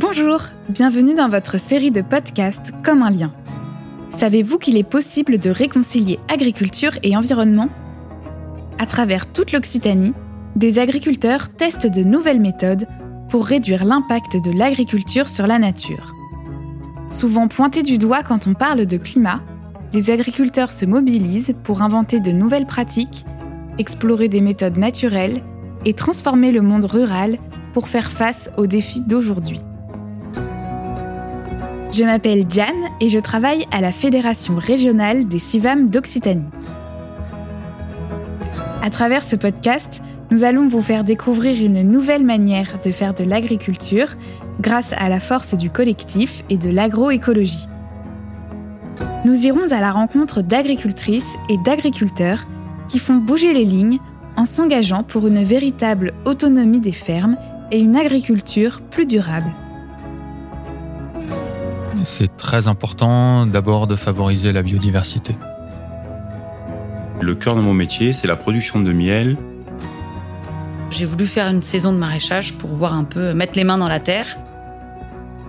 Bonjour, bienvenue dans votre série de podcasts Comme un lien. Savez-vous qu'il est possible de réconcilier agriculture et environnement? À travers toute l'Occitanie, des agriculteurs testent de nouvelles méthodes pour réduire l'impact de l'agriculture sur la nature. Souvent pointés du doigt quand on parle de climat, les agriculteurs se mobilisent pour inventer de nouvelles pratiques, explorer des méthodes naturelles et transformer le monde rural pour faire face aux défis d'aujourd'hui. Je m'appelle Diane et je travaille à la Fédération régionale des CIVAM d'Occitanie. À travers ce podcast, nous allons vous faire découvrir une nouvelle manière de faire de l'agriculture grâce à la force du collectif et de l'agroécologie. Nous irons à la rencontre d'agricultrices et d'agriculteurs qui font bouger les lignes en s'engageant pour une véritable autonomie des fermes et une agriculture plus durable. C'est très important d'abord de favoriser la biodiversité. Le cœur de mon métier, c'est la production de miel. J'ai voulu faire une saison de maraîchage pour voir un peu mettre les mains dans la terre.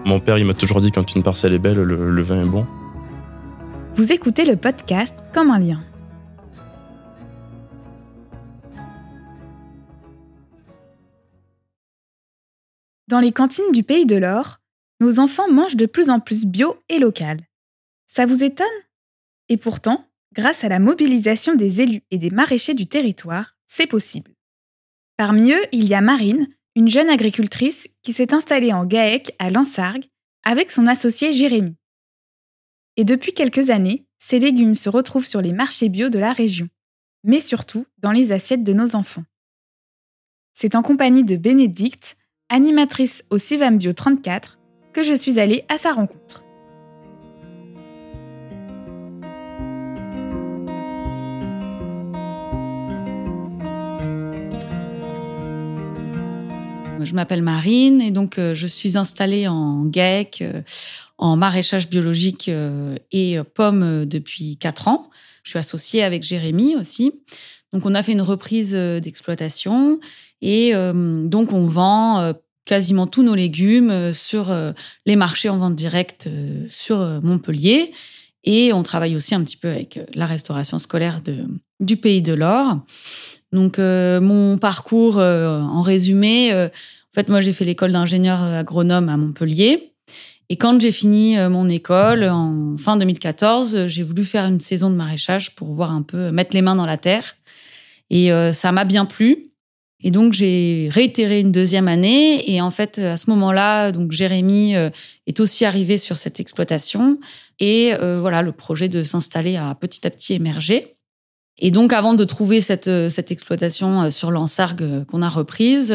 Mon père, il m'a toujours dit quand une parcelle est belle, le, le vin est bon. Vous écoutez le podcast Comme un lien. Dans les cantines du Pays de l'Or, nos enfants mangent de plus en plus bio et local. Ça vous étonne? Et pourtant, grâce à la mobilisation des élus et des maraîchers du territoire, c'est possible. Parmi eux, il y a Marine, une jeune agricultrice qui s'est installée en GAEC à Lansargues avec son associé Jérémy. Et depuis quelques années, ces légumes se retrouvent sur les marchés bio de la région, mais surtout dans les assiettes de nos enfants. C'est en compagnie de Bénédicte, animatrice au Civam Bio 34, je suis allée à sa rencontre. Je m'appelle Marine et donc euh, je suis installée en GAEC, euh, en maraîchage biologique euh, et pommes depuis quatre ans. Je suis associée avec Jérémy aussi. Donc on a fait une reprise d'exploitation et donc on vend quasiment tous nos légumes euh, sur euh, les marchés en vente directe euh, sur Montpellier. Et on travaille aussi un petit peu avec la restauration scolaire de, du Pays de l'Or. Donc, mon parcours, en résumé, en fait, moi, j'ai fait l'école d'ingénieur agronome à Montpellier. Et quand j'ai fini mon école, en fin 2014, j'ai voulu faire une saison de maraîchage pour voir un peu, mettre les mains dans la terre. Et ça m'a bien plu. Et donc j'ai réitéré une deuxième année. Et en fait à ce moment-là donc Jérémy euh, est aussi arrivé sur cette exploitation. Et euh, voilà le projet de s'installer a petit à petit émergé. Et donc avant de trouver cette euh, cette exploitation sur l'Ansargue qu'on a reprise,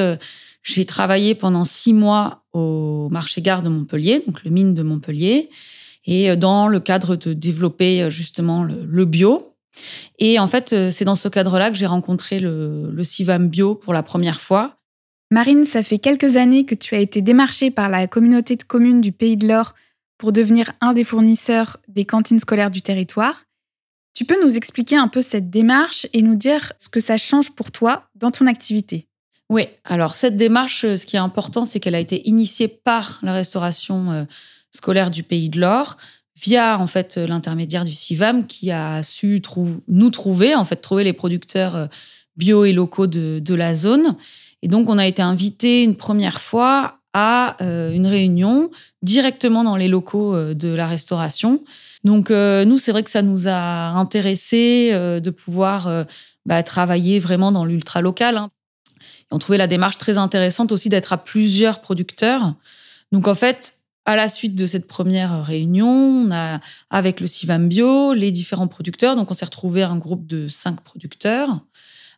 j'ai travaillé pendant six mois au marché gare de Montpellier, donc le mine de Montpellier, et dans le cadre de développer justement le bio et en fait, euh, c'est dans ce cadre-là que j'ai rencontré le, le Civam Bio pour la première fois. Marine, ça fait quelques années que tu as été démarchée par la communauté de communes du Pays de l'Or pour devenir un des fournisseurs des cantines scolaires du territoire. Tu peux nous expliquer un peu cette démarche et nous dire ce que ça change pour toi dans ton activité? Oui, alors cette démarche, euh, ce qui est important, c'est qu'elle a été initiée par la restauration euh, scolaire du Pays de l'Or via en fait l'intermédiaire du CIVAM qui a su nous trouver, en fait trouver les producteurs euh, bio et locaux de, de la zone. Et donc on a été invité une première fois à euh, une réunion directement dans les locaux euh, de la restauration. Donc nous, c'est vrai que ça nous a intéressé de pouvoir bah, travailler vraiment dans l'ultra local. Hein. On trouvait la démarche très intéressante aussi d'être à plusieurs producteurs. Donc en fait, à la suite de cette première réunion, on a, avec le Civam Bio, les différents producteurs, donc on s'est retrouvé un groupe de cinq producteurs,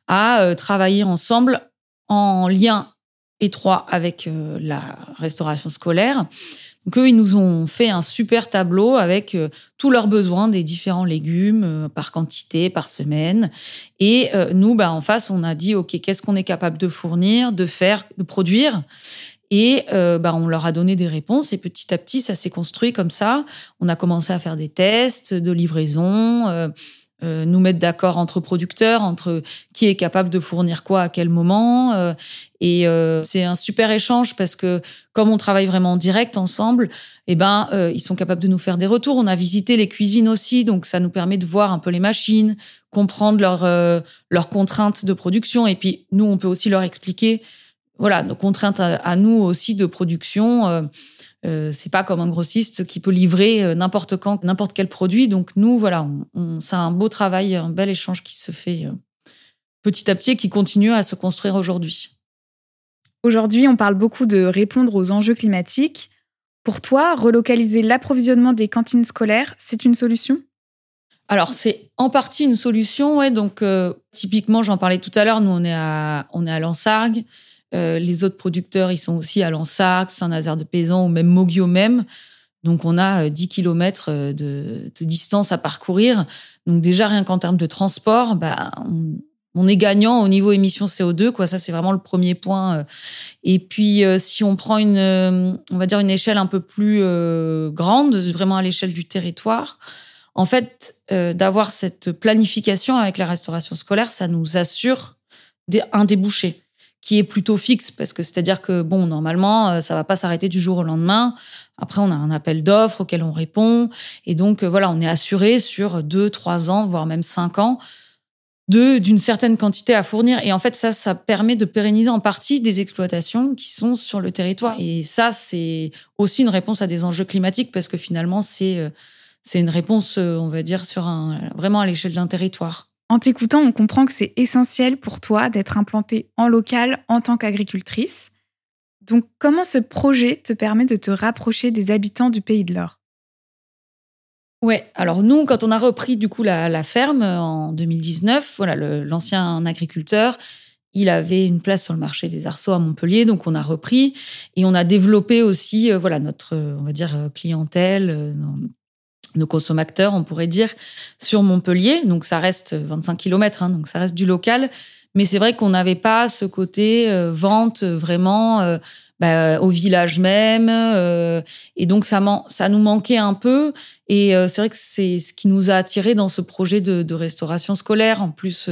à euh, travailler ensemble en lien étroit avec euh, la restauration scolaire. Donc eux, ils nous ont fait un super tableau avec euh, tous leurs besoins des différents légumes par quantité, par semaine. Et nous, bah, en face, on a dit, OK, qu'est-ce qu'on est capable de fournir, de faire, de produire? Et euh, bah, on leur a donné des réponses et petit à petit, ça s'est construit comme ça. On a commencé à faire des tests de livraison, euh, euh, nous mettre d'accord entre producteurs, entre qui est capable de fournir quoi à quel moment. Euh, et euh, c'est un super échange parce que comme on travaille vraiment en direct ensemble, eh ben ils sont capables de nous faire des retours. On a visité les cuisines aussi, donc ça nous permet de voir un peu les machines, comprendre leurs leurs contraintes de production. Et puis nous, on peut aussi leur expliquer, voilà, nos contraintes à nous aussi de production euh, c'est pas comme un grossiste qui peut livrer euh, n'importe quand, n'importe quel produit. Donc nous, voilà, on, c'est un beau travail, un bel échange qui se fait euh, petit à petit et qui continue à se construire aujourd'hui. Aujourd'hui, on parle beaucoup de répondre aux enjeux climatiques. Pour toi, relocaliser l'approvisionnement des cantines scolaires, c'est une solution? Alors c'est en partie une solution, ouais. Donc typiquement, j'en parlais tout à l'heure. Nous, on est à on est à Lansargues. Euh, les autres producteurs, ils sont aussi à Lansac, Saint-Nazaire de Paysan ou même Mogio même. Donc on a 10 euh, km euh, de, distance à parcourir. Donc déjà rien qu'en termes de transport, bah, on, est gagnant au niveau émissions CO2. Quoi, ça c'est vraiment le premier point. Et puis si on prend une, on va dire une échelle un peu plus grande, vraiment à l'échelle du territoire, en fait, d'avoir cette planification avec la restauration scolaire, ça nous assure un débouché qui est plutôt fixe parce que c'est-à-dire que bon normalement euh, ça va pas s'arrêter du jour au lendemain. Après on a un appel d'offres auquel on répond et donc euh, voilà on est assuré sur deux trois ans voire même cinq ans de d'une certaine quantité à fournir et en fait ça ça permet de pérenniser en partie des exploitations qui sont sur le territoire et ça c'est aussi une réponse à des enjeux climatiques parce que finalement c'est euh, c'est une réponse on va dire sur un vraiment à l'échelle d'un territoire. En t'écoutant, on comprend que c'est essentiel pour toi d'être implantée en local en tant qu'agricultrice. Donc, comment ce projet te permet de te rapprocher des habitants du pays de l'Or? Ouais, alors nous, quand on a repris du coup la, ferme en 2019, voilà, l'ancien agriculteur, il avait une place sur le marché des arceaux à Montpellier, donc on a repris et on a développé aussi, euh, voilà, notre, on va dire, euh, clientèle, euh, nos consommateurs, on pourrait dire, sur Montpellier. Donc ça reste 25 km, hein, donc ça reste du local. Mais c'est vrai qu'on n'avait pas ce côté euh, vente vraiment euh, bah, au village même. Euh, et donc ça, ça nous manquait un peu. Et c'est vrai que c'est ce qui nous a attirés dans ce projet de, de restauration scolaire. En plus,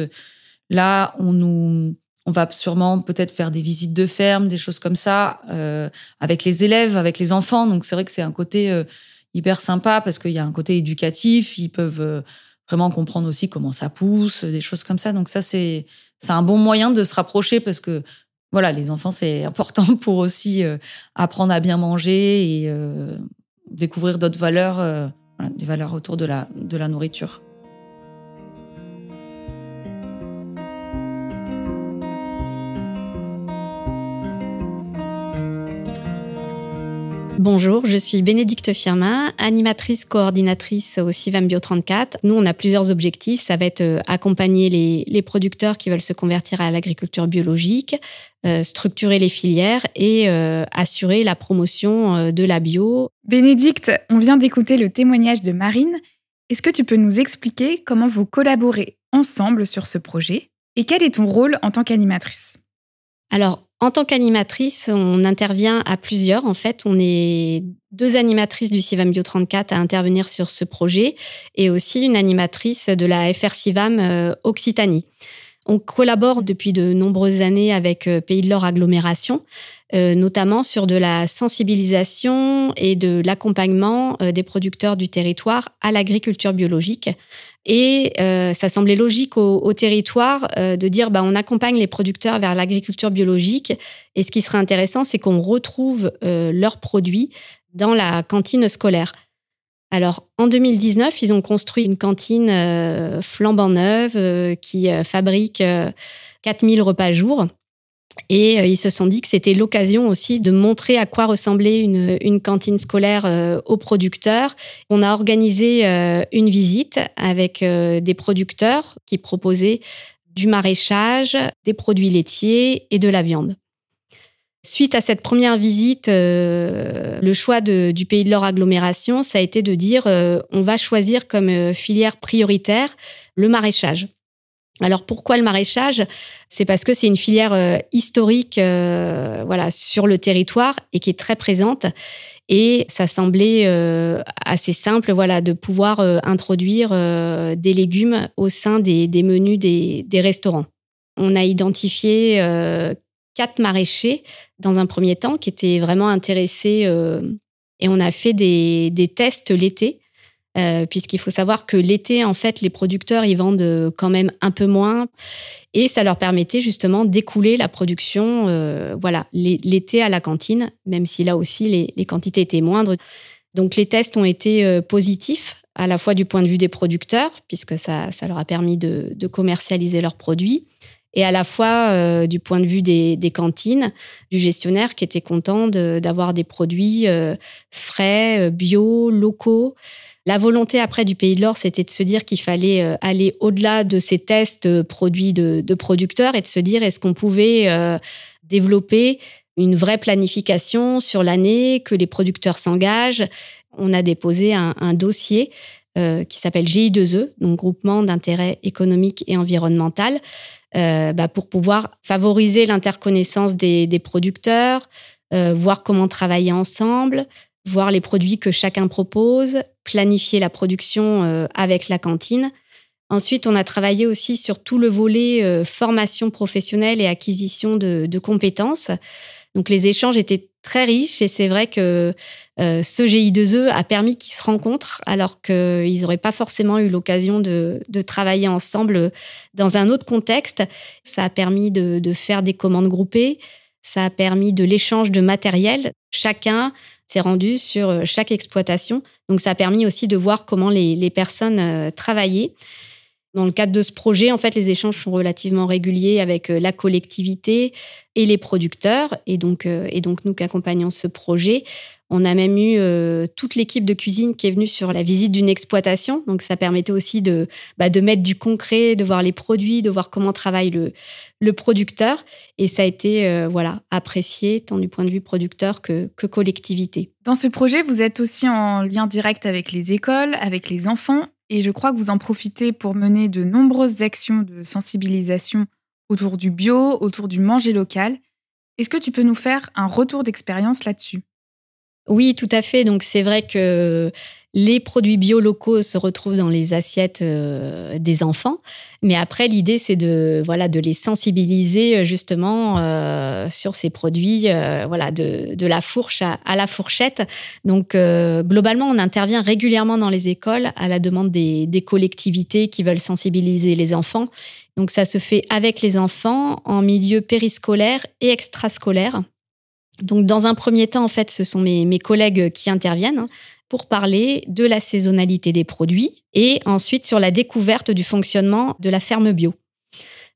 là, on nous... On va sûrement peut-être faire des visites de ferme, des choses comme ça, avec les élèves, avec les enfants. Donc c'est vrai que c'est un côté hyper sympa parce qu'il y a un côté éducatif. Ils peuvent euh, vraiment comprendre aussi comment ça pousse, des choses comme ça. Donc ça, c'est c'est un bon moyen de se rapprocher parce que voilà, les enfants, c'est important pour aussi euh, apprendre à bien manger et euh, découvrir d'autres valeurs, des valeurs autour de la, de la nourriture. Bonjour, je suis Bénédicte Firmin, animatrice coordinatrice au CIVAM Bio 34. Nous, on a plusieurs objectifs. Ça va être euh, accompagner les, producteurs qui veulent se convertir à l'agriculture biologique, euh, structurer les filières et euh, assurer la promotion de la bio. Bénédicte, on vient d'écouter le témoignage de Marine. Est-ce que tu peux nous expliquer comment vous collaborez ensemble sur ce projet et quel est ton rôle en tant qu'animatrice? Alors, en tant qu'animatrice, on intervient à plusieurs. En fait, on est deux animatrices du CIVAM Bio 34 à intervenir sur ce projet et aussi une animatrice de la FR CIVAM euh, Occitanie. On collabore depuis de nombreuses années avec euh, Pays de l'Or Agglomération, euh, notamment sur de la sensibilisation et de l'accompagnement des producteurs du territoire à l'agriculture biologique et euh, ça semblait logique au, territoire euh, de dire bah, on accompagne les producteurs vers l'agriculture biologique. Et ce qui serait intéressant, c'est qu'on retrouve euh, leurs produits dans la cantine scolaire. Alors, en 2019, ils ont construit une cantine flambant neuve qui fabrique 4000 repas jour. Et euh, ils se sont dit que c'était l'occasion aussi de montrer à quoi ressemblait une, cantine scolaire euh, aux producteurs. On a organisé euh, une visite avec des producteurs qui proposaient du maraîchage, des produits laitiers et de la viande. Suite à cette première visite, le choix du Pays de l'Or agglomération, ça a été de dire on va choisir comme filière prioritaire le maraîchage. Alors pourquoi le maraîchage? C'est parce que c'est une filière euh, historique euh, voilà sur le territoire et qui est très présente. Et ça semblait euh, assez simple, voilà, de pouvoir euh, introduire euh, des légumes au sein des, menus des, restaurants. On a identifié quatre maraîchers dans un premier temps qui étaient vraiment intéressés et on a fait des, tests l'été euh, puisqu'il faut savoir que l'été, en fait, les producteurs, ils vendent euh, quand même un peu moins. Et ça leur permettait justement d'écouler la production, euh, voilà, l'été à la cantine, même si là aussi, les, quantités étaient moindres. Donc, les tests ont été positifs, à la fois du point de vue des producteurs, puisque ça, ça leur a permis de commercialiser leurs produits, et à la fois euh, du point de vue des, cantines, du gestionnaire qui était content d'avoir des produits euh, frais, bio, locaux. La volonté après du Pays de l'Or, c'était de se dire qu'il fallait euh, aller au-delà de ces tests euh, produits de, producteurs et de se dire est-ce qu'on pouvait euh, développer une vraie planification sur l'année, que les producteurs s'engagent? On a déposé un, dossier qui s'appelle GI2E, donc groupement d'intérêt économique et environnemental, bah, pour pouvoir favoriser l'interconnaissance des, producteurs, voir comment travailler ensemble, voir les produits que chacun propose, planifier la production euh, avec la cantine. Ensuite, on a travaillé aussi sur tout le volet euh, formation professionnelle et acquisition de, compétences. Donc les échanges étaient très riches et c'est vrai que euh, ce GI2E a permis qu'ils se rencontrent alors qu'ils n'auraient pas forcément eu l'occasion de, travailler ensemble dans un autre contexte. Ça a permis de, faire des commandes groupées, ça a permis de l'échange de matériel. Chacun s'est rendu sur euh, chaque exploitation. Donc ça a permis aussi de voir comment les, personnes euh, travaillaient. Dans le cadre de ce projet, en fait, les échanges sont relativement réguliers avec la collectivité et les producteurs. Et donc, et donc nous qui accompagnons ce projet, on a même eu euh, toute l'équipe de cuisine qui est venue sur la visite d'une exploitation. Donc, ça permettait aussi de, bah, mettre du concret, de voir les produits, de voir comment travaille le, le producteur. Et ça a été euh, voilà, apprécié tant du point de vue producteur que, que collectivité. Dans ce projet, vous êtes aussi en lien direct avec les écoles, avec les enfants. Et je crois que vous en profitez pour mener de nombreuses actions de sensibilisation autour du bio, autour du manger local. Est-ce que tu peux nous faire un retour d'expérience là-dessus? Oui, tout à fait. Donc c'est vrai que les produits bio locaux se retrouvent dans les assiettes euh, des enfants, mais après l'idée c'est de voilà de les sensibiliser euh, justement euh, sur ces produits, voilà de, de, la fourche à, la fourchette. Donc globalement, on intervient régulièrement dans les écoles à la demande des, des collectivités qui veulent sensibiliser les enfants. Donc ça se fait avec les enfants en milieu périscolaire et extrascolaire. Donc, dans un premier temps, en fait, ce sont mes, collègues qui interviennent hein, pour parler de la saisonnalité des produits et ensuite sur la découverte du fonctionnement de la ferme bio.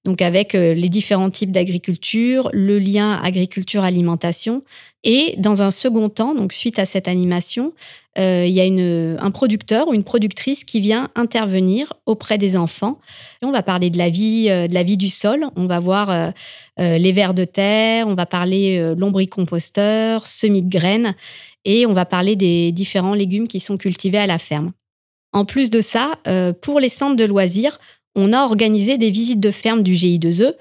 Donc, avec euh, les différents types d'agriculture, le lien agriculture-alimentation. Et dans un second temps, donc suite à cette animation, euh, il y a un producteur ou une productrice qui vient intervenir auprès des enfants. On va parler de la vie, euh, de la vie du sol. On va voir les vers de terre. On va parler lombricomposteur, semis de graines, et on va parler des différents légumes qui sont cultivés à la ferme. En plus de ça, pour les centres de loisirs, on a organisé des visites de ferme du GI2E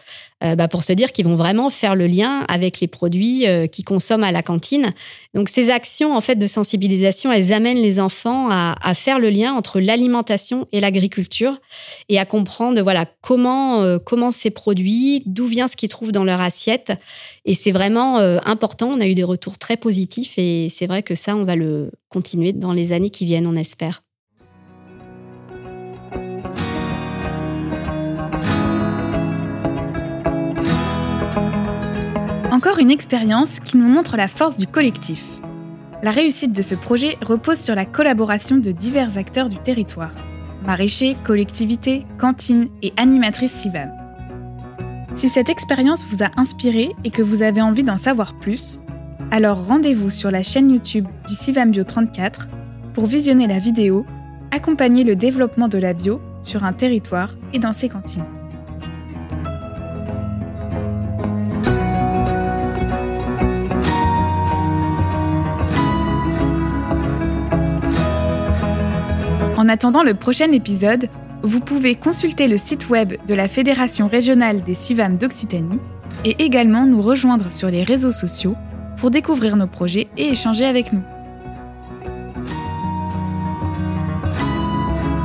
euh, bah, pour se dire qu'ils vont vraiment faire le lien avec les produits euh, qu'ils consomment à la cantine. Donc ces actions en fait de sensibilisation, elles amènent les enfants à, faire le lien entre l'alimentation et l'agriculture et à comprendre voilà comment euh, comment ces produits, d'où vient ce qu'ils trouvent dans leur assiette. Et c'est vraiment important. On a eu des retours très positifs et c'est vrai que ça, on va le continuer dans les années qui viennent, on espère. Encore une expérience qui nous montre la force du collectif. La réussite de ce projet repose sur la collaboration de divers acteurs du territoire maraîchers, collectivités, cantines et animatrices CIVAM. Si cette expérience vous a inspiré et que vous avez envie d'en savoir plus, alors rendez-vous sur la chaîne YouTube du CIVAM Bio 34 pour visionner la vidéo Accompagner le développement de la bio sur un territoire et dans ses cantines. En attendant le prochain épisode, vous pouvez consulter le site web de la Fédération régionale des CIVAM d'Occitanie et également nous rejoindre sur les réseaux sociaux pour découvrir nos projets et échanger avec nous.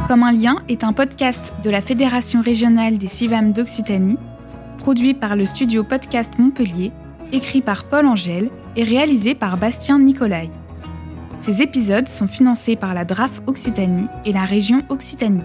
Comme un lien est un podcast de la Fédération régionale des CIVAM d'Occitanie, produit par le studio Podcast Montpellier, écrit par Paul Angèle et réalisé par Bastien Nicolai. Ces épisodes sont financés par la DRAF Occitanie et la région Occitanie.